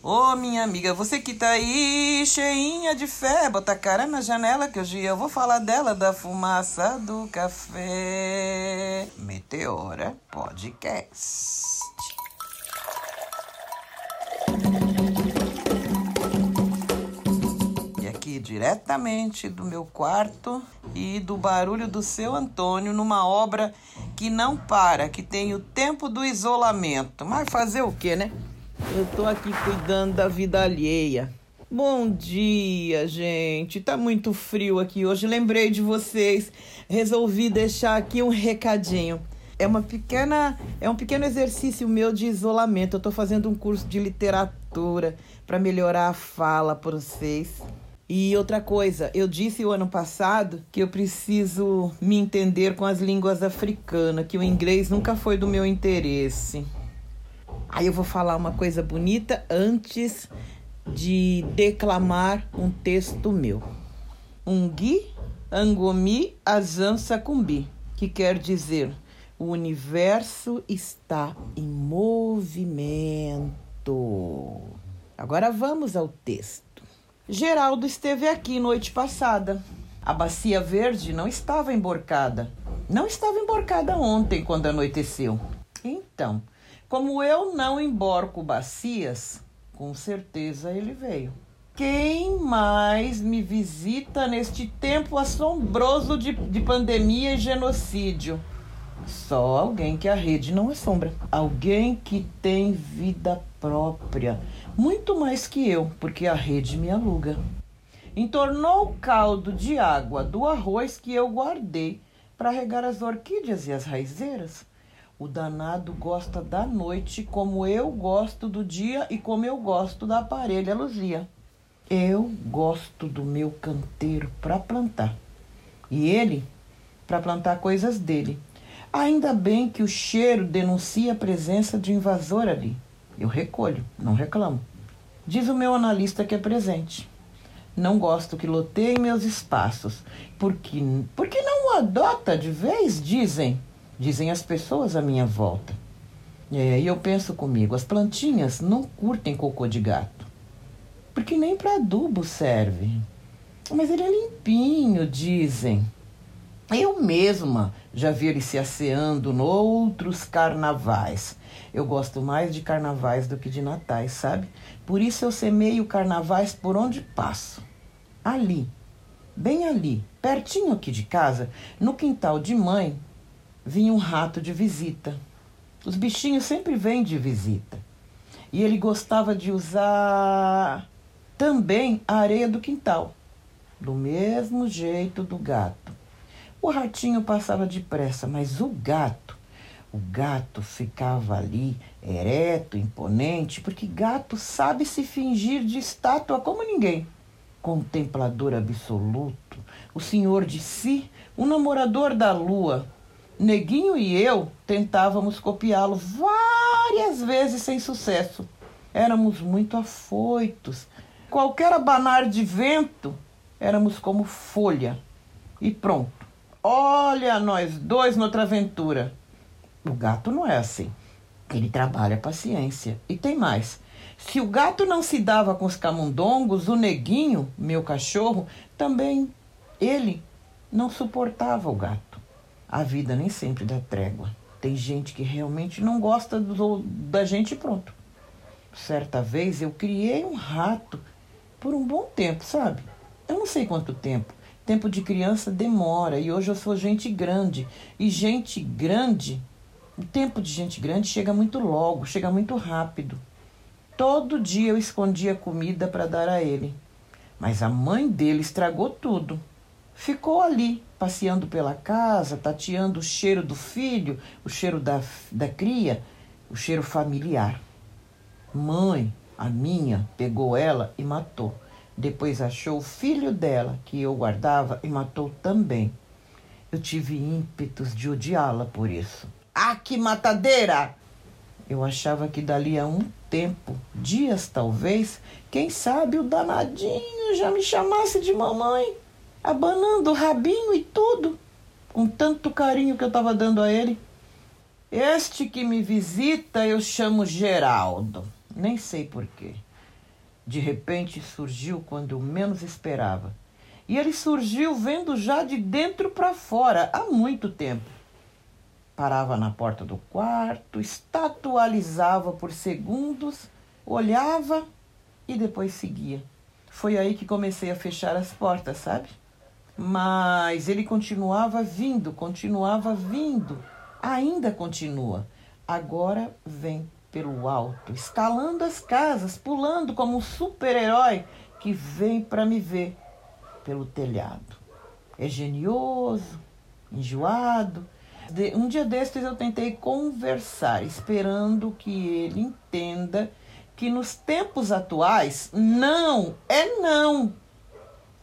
Ô minha amiga, você que tá aí cheinha de fé, bota a cara na janela que hoje eu vou falar dela, da fumaça do café. Meteora Podcast. E aqui diretamente do meu quarto e do barulho do seu Antônio numa obra que não para, que tem o tempo do isolamento. Mas fazer o que, né? Eu tô aqui cuidando da vida alheia. Bom dia, gente. Tá muito frio aqui hoje. Lembrei de vocês. Resolvi deixar aqui um recadinho. É uma pequena, é um pequeno exercício meu de isolamento. Eu tô fazendo um curso de literatura para melhorar a fala para vocês. E outra coisa, eu disse o ano passado que eu preciso me entender com as línguas africanas, que o inglês nunca foi do meu interesse. Aí eu vou falar uma coisa bonita antes de declamar um texto meu. Ungi Angomi Azan Sakumbi, que quer dizer o universo está em movimento. Agora vamos ao texto. Geraldo esteve aqui noite passada. A bacia verde não estava emborcada. Não estava emborcada ontem, quando anoiteceu. Então, como eu não emborco bacias, com certeza ele veio. Quem mais me visita neste tempo assombroso de, de pandemia e genocídio? Só alguém que a rede não assombra. Alguém que tem vida própria. Muito mais que eu, porque a rede me aluga. Entornou o caldo de água do arroz que eu guardei para regar as orquídeas e as raizeiras. O danado gosta da noite como eu gosto do dia e como eu gosto da parelha Luzia. Eu gosto do meu canteiro para plantar. E ele para plantar coisas dele. Ainda bem que o cheiro denuncia a presença de invasor ali. Eu recolho, não reclamo. Diz o meu analista que é presente. Não gosto que loteie meus espaços. Porque, porque não o adota de vez, dizem. Dizem as pessoas à minha volta. É, e eu penso comigo, as plantinhas não curtem cocô de gato. Porque nem para adubo serve. Mas ele é limpinho, dizem. Eu mesma já vi ele se asseando noutros carnavais. Eu gosto mais de carnavais do que de natais, sabe? Por isso eu semeio carnavais por onde passo. Ali, bem ali, pertinho aqui de casa, no quintal de mãe, vinha um rato de visita. Os bichinhos sempre vêm de visita. E ele gostava de usar também a areia do quintal, do mesmo jeito do gato. O ratinho passava depressa, mas o gato, o gato ficava ali ereto, imponente, porque gato sabe se fingir de estátua como ninguém. Contemplador absoluto, o senhor de si, o namorador da lua, Neguinho e eu tentávamos copiá-lo várias vezes sem sucesso. Éramos muito afoitos. Qualquer abanar de vento, éramos como folha. E pronto. Olha nós dois noutra aventura. O gato não é assim. Ele trabalha a paciência. E tem mais. Se o gato não se dava com os camundongos, o neguinho, meu cachorro, também ele não suportava o gato. A vida nem sempre dá trégua. Tem gente que realmente não gosta do, da gente e pronto. Certa vez eu criei um rato por um bom tempo, sabe? Eu não sei quanto tempo. Tempo de criança demora e hoje eu sou gente grande. E gente grande, o tempo de gente grande chega muito logo, chega muito rápido. Todo dia eu escondia comida para dar a ele. Mas a mãe dele estragou tudo. Ficou ali, passeando pela casa, tateando o cheiro do filho, o cheiro da, da cria, o cheiro familiar. Mãe, a minha, pegou ela e matou. Depois achou o filho dela, que eu guardava, e matou também. Eu tive ímpetos de odiá-la por isso. Ah, que matadeira! Eu achava que dali a um tempo, dias talvez, quem sabe o danadinho já me chamasse de mamãe abanando o rabinho e tudo, com tanto carinho que eu estava dando a ele. Este que me visita eu chamo Geraldo, nem sei porquê. De repente surgiu quando eu menos esperava. E ele surgiu vendo já de dentro para fora há muito tempo. Parava na porta do quarto, estatualizava por segundos, olhava e depois seguia. Foi aí que comecei a fechar as portas, sabe? Mas ele continuava vindo, continuava vindo, ainda continua. Agora vem pelo alto, escalando as casas, pulando como um super-herói que vem para me ver pelo telhado. É genioso, enjoado. Um dia destes eu tentei conversar, esperando que ele entenda que nos tempos atuais, não é não.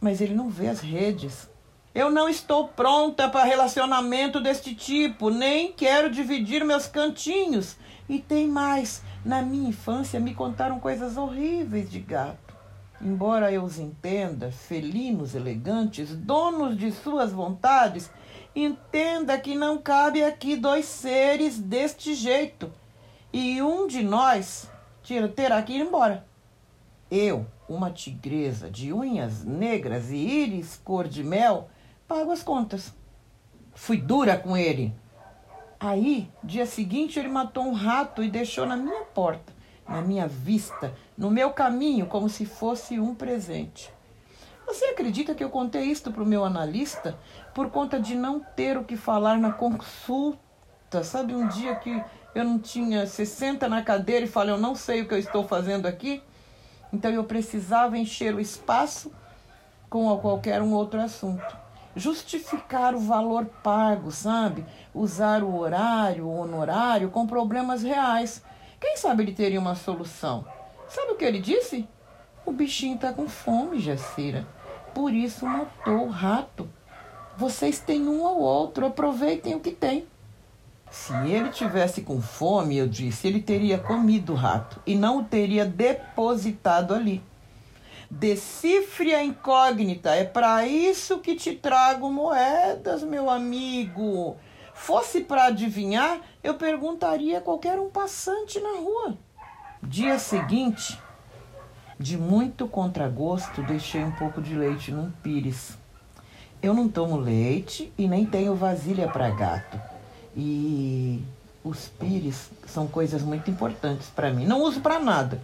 Mas ele não vê as redes. Eu não estou pronta para relacionamento deste tipo, nem quero dividir meus cantinhos. E tem mais: na minha infância me contaram coisas horríveis de gato. Embora eu os entenda, felinos elegantes, donos de suas vontades, entenda que não cabe aqui dois seres deste jeito. E um de nós terá que ir embora. Eu, uma tigresa de unhas negras e íris cor de mel, pago as contas. Fui dura com ele. Aí, dia seguinte, ele matou um rato e deixou na minha porta na minha vista, no meu caminho, como se fosse um presente. Você acredita que eu contei isto para o meu analista por conta de não ter o que falar na consulta? Sabe, um dia que eu não tinha 60 na cadeira e falei, eu não sei o que eu estou fazendo aqui? Então eu precisava encher o espaço com qualquer um outro assunto. Justificar o valor pago, sabe? Usar o horário, o honorário com problemas reais quem sabe ele teria uma solução? Sabe o que ele disse? O bichinho tá com fome, Jacira. Por isso matou o rato. Vocês têm um ao outro, aproveitem o que tem. Se ele tivesse com fome, eu disse, ele teria comido o rato e não o teria depositado ali. Decifre a incógnita. É para isso que te trago moedas, meu amigo. Fosse para adivinhar, eu perguntaria a qualquer um passante na rua. Dia seguinte, de muito contragosto, deixei um pouco de leite num pires. Eu não tomo leite e nem tenho vasilha para gato. E os pires são coisas muito importantes para mim. Não uso para nada,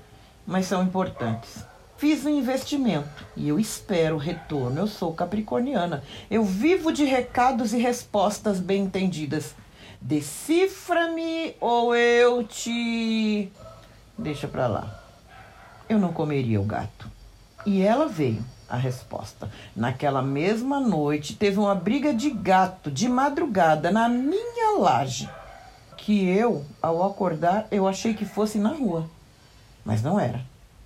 mas são importantes. Fiz um investimento e eu espero retorno. Eu sou capricorniana. Eu vivo de recados e respostas bem entendidas. Decifra-me ou eu te. Deixa pra lá. Eu não comeria o gato. E ela veio, a resposta. Naquela mesma noite teve uma briga de gato de madrugada na minha laje. Que eu, ao acordar, eu achei que fosse na rua. Mas não era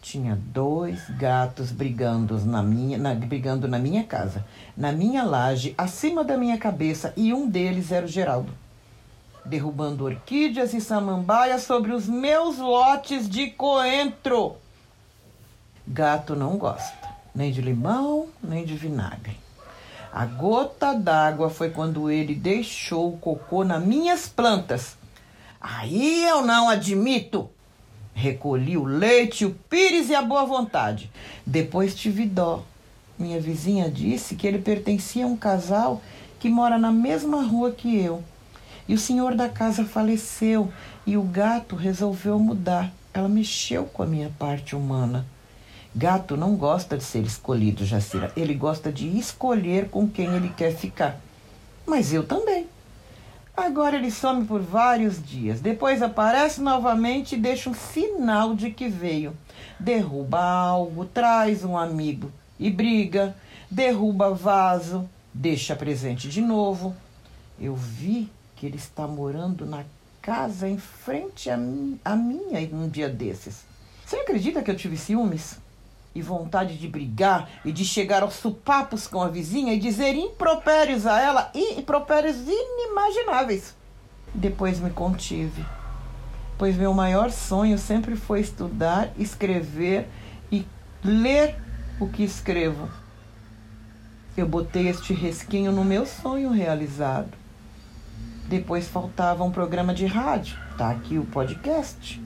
tinha dois gatos brigando na minha, na, brigando na minha casa, na minha laje, acima da minha cabeça, e um deles era o Geraldo, derrubando orquídeas e samambaias sobre os meus lotes de coentro. Gato não gosta, nem de limão, nem de vinagre. A gota d'água foi quando ele deixou o cocô nas minhas plantas. Aí eu não admito. Recolhi o leite, o pires e a boa vontade. Depois tive dó. Minha vizinha disse que ele pertencia a um casal que mora na mesma rua que eu. E o senhor da casa faleceu e o gato resolveu mudar. Ela mexeu com a minha parte humana. Gato não gosta de ser escolhido, Jacira. Ele gosta de escolher com quem ele quer ficar. Mas eu também. Agora ele some por vários dias. Depois aparece novamente e deixa um sinal de que veio. Derruba algo, traz um amigo e briga. Derruba vaso, deixa presente de novo. Eu vi que ele está morando na casa em frente a minha um dia desses. Você acredita que eu tive ciúmes? E vontade de brigar e de chegar aos supapos com a vizinha e dizer impropérios a ela e impropérios inimagináveis. Depois me contive, pois meu maior sonho sempre foi estudar, escrever e ler o que escrevo. Eu botei este resquinho no meu sonho realizado. Depois faltava um programa de rádio, tá aqui o podcast.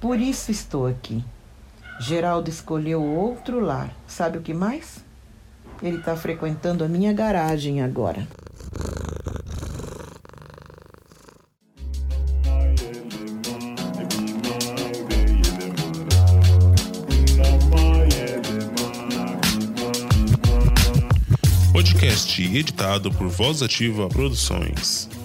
Por isso estou aqui Geraldo escolheu outro lar. Sabe o que mais? Ele está frequentando a minha garagem agora. Podcast editado por Voz Ativa Produções.